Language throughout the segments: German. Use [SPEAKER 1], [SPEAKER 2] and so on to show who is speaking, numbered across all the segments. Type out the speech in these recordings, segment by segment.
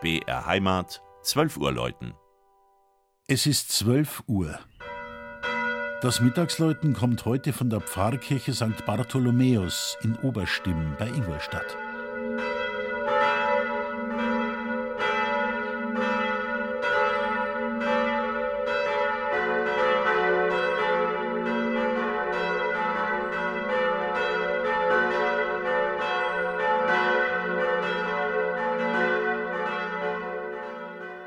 [SPEAKER 1] BR Heimat, 12 Uhr läuten.
[SPEAKER 2] Es ist 12 Uhr. Das Mittagsläuten kommt heute von der Pfarrkirche St. Bartholomäus in Oberstimm bei Ingolstadt.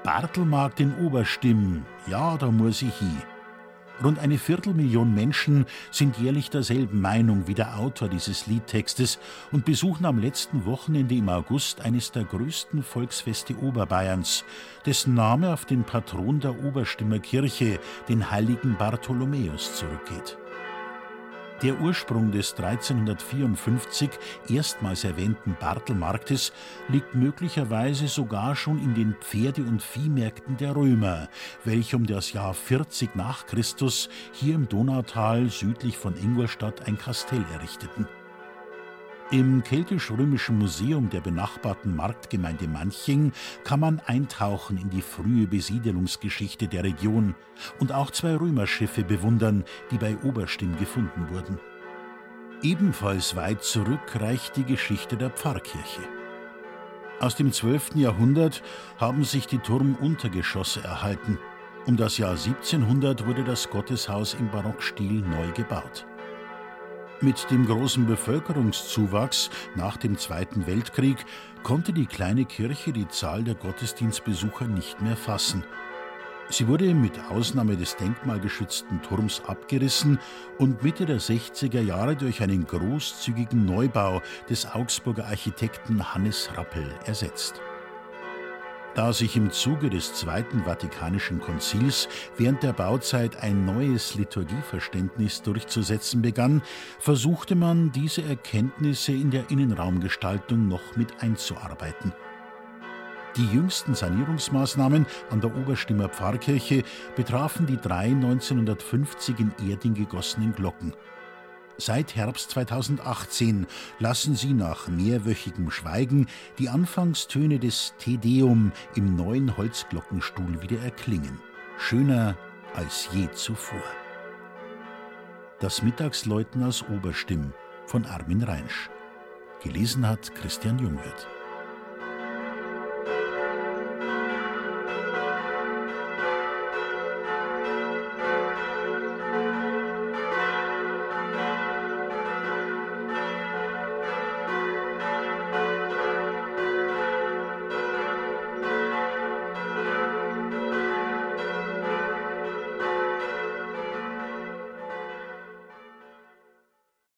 [SPEAKER 2] Bartelmarkt in Oberstimm, ja, da muss ich hin. Rund eine Viertelmillion Menschen sind jährlich derselben Meinung wie der Autor dieses Liedtextes und besuchen am letzten Wochenende im August eines der größten Volksfeste Oberbayerns, dessen Name auf den Patron der Oberstimmer Kirche, den heiligen Bartholomäus, zurückgeht. Der Ursprung des 1354 erstmals erwähnten Bartelmarktes liegt möglicherweise sogar schon in den Pferde- und Viehmärkten der Römer, welche um das Jahr 40 nach Christus hier im Donautal südlich von Ingolstadt ein Kastell errichteten. Im Keltisch-Römischen Museum der benachbarten Marktgemeinde Manching kann man eintauchen in die frühe Besiedelungsgeschichte der Region und auch zwei Römerschiffe bewundern, die bei Oberstimm gefunden wurden. Ebenfalls weit zurück reicht die Geschichte der Pfarrkirche. Aus dem 12. Jahrhundert haben sich die Turmuntergeschosse erhalten. Um das Jahr 1700 wurde das Gotteshaus im Barockstil neu gebaut. Mit dem großen Bevölkerungszuwachs nach dem Zweiten Weltkrieg konnte die kleine Kirche die Zahl der Gottesdienstbesucher nicht mehr fassen. Sie wurde mit Ausnahme des denkmalgeschützten Turms abgerissen und Mitte der 60er Jahre durch einen großzügigen Neubau des Augsburger Architekten Hannes Rappel ersetzt. Da sich im Zuge des Zweiten Vatikanischen Konzils während der Bauzeit ein neues Liturgieverständnis durchzusetzen begann, versuchte man, diese Erkenntnisse in der Innenraumgestaltung noch mit einzuarbeiten. Die jüngsten Sanierungsmaßnahmen an der Oberstimmer Pfarrkirche betrafen die drei 1950 in Erding gegossenen Glocken. Seit Herbst 2018 lassen sie nach mehrwöchigem Schweigen die Anfangstöne des Te Deum im neuen Holzglockenstuhl wieder erklingen. Schöner als je zuvor. Das Mittagsläuten aus Oberstimm von Armin Reinsch. Gelesen hat Christian Jungwirth.